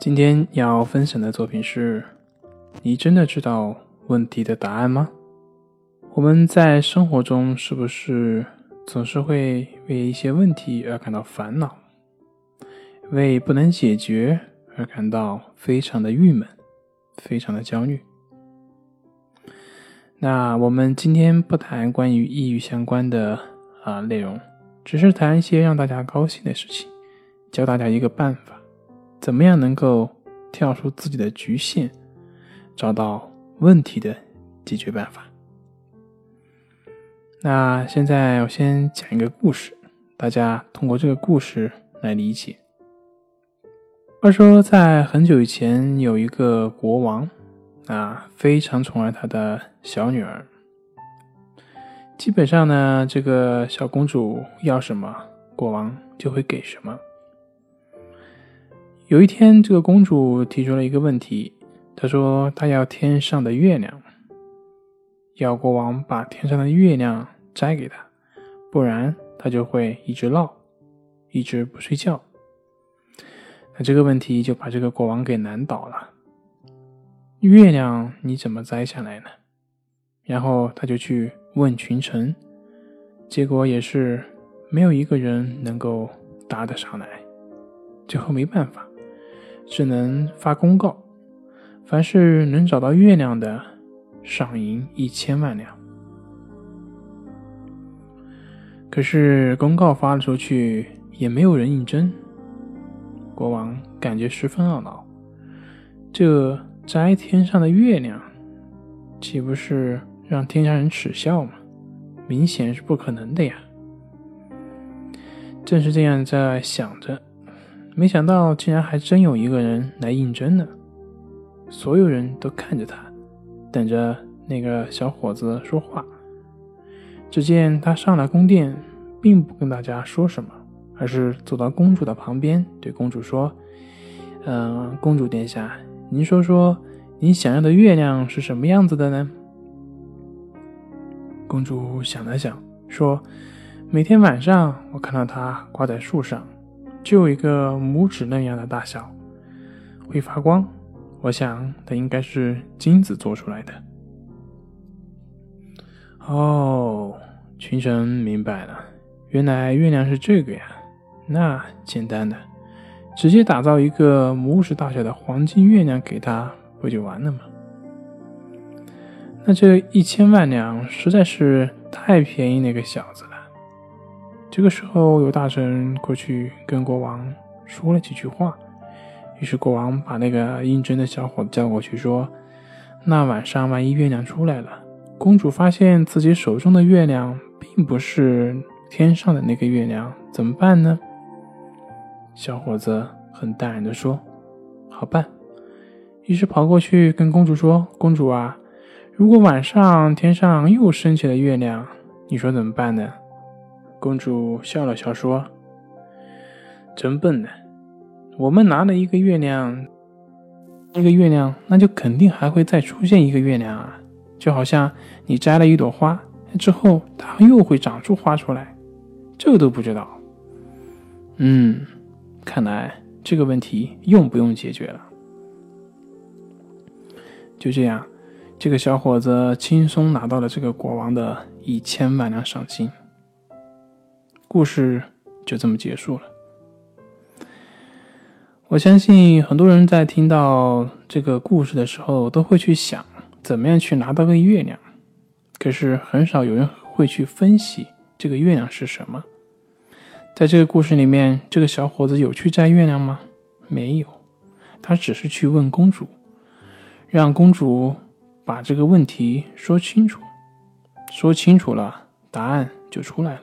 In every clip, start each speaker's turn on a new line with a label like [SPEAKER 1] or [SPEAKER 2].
[SPEAKER 1] 今天要分享的作品是：你真的知道问题的答案吗？我们在生活中是不是总是会为一些问题而感到烦恼，为不能解决而感到非常的郁闷，非常的焦虑？那我们今天不谈关于抑郁相关的啊内容，只是谈一些让大家高兴的事情，教大家一个办法。怎么样能够跳出自己的局限，找到问题的解决办法？那现在我先讲一个故事，大家通过这个故事来理解。话说，在很久以前，有一个国王啊，非常宠爱他的小女儿。基本上呢，这个小公主要什么，国王就会给什么。有一天，这个公主提出了一个问题，她说：“她要天上的月亮，要国王把天上的月亮摘给她，不然她就会一直闹，一直不睡觉。”那这个问题就把这个国王给难倒了。月亮你怎么摘下来呢？然后他就去问群臣，结果也是没有一个人能够答得上来，最后没办法。只能发公告，凡是能找到月亮的，赏银一千万两。可是公告发了出去，也没有人应征。国王感觉十分懊恼，这摘天上的月亮，岂不是让天下人耻笑吗？明显是不可能的呀！正是这样在想着。没想到，竟然还真有一个人来应征呢！所有人都看着他，等着那个小伙子说话。只见他上了宫殿，并不跟大家说什么，而是走到公主的旁边，对公主说：“嗯，公主殿下，您说说，您想要的月亮是什么样子的呢？”公主想了想，说：“每天晚上，我看到它挂在树上。”就一个拇指那样的大小，会发光。我想它应该是金子做出来的。哦，群臣明白了，原来月亮是这个呀。那简单的，直接打造一个拇指大小的黄金月亮给他，不就完了吗？那这一千万两实在是太便宜那个小子。这个时候，有大臣过去跟国王说了几句话，于是国王把那个应征的小伙子叫过去，说：“那晚上万一月亮出来了，公主发现自己手中的月亮并不是天上的那个月亮，怎么办呢？”小伙子很淡然地说：“好办。”于是跑过去跟公主说：“公主啊，如果晚上天上又升起了月亮，你说怎么办呢？”公主笑了笑说：“真笨呢，我们拿了一个月亮，一个月亮，那就肯定还会再出现一个月亮啊！就好像你摘了一朵花之后，它又会长出花出来，这都不知道。嗯，看来这个问题用不用解决了？就这样，这个小伙子轻松拿到了这个国王的一千万两赏金。”故事就这么结束了。我相信很多人在听到这个故事的时候，都会去想怎么样去拿到个月亮。可是很少有人会去分析这个月亮是什么。在这个故事里面，这个小伙子有去摘月亮吗？没有，他只是去问公主，让公主把这个问题说清楚。说清楚了，答案就出来了。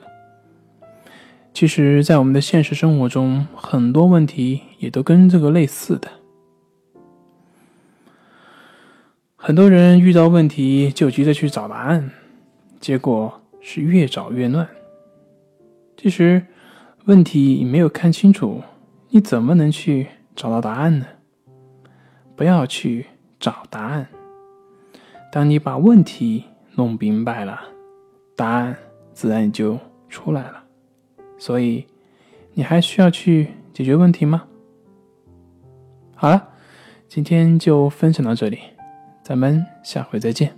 [SPEAKER 1] 其实，在我们的现实生活中，很多问题也都跟这个类似的。很多人遇到问题就急着去找答案，结果是越找越乱。其实，问题没有看清楚，你怎么能去找到答案呢？不要去找答案。当你把问题弄明白了，答案自然就出来了。所以，你还需要去解决问题吗？好了，今天就分享到这里，咱们下回再见。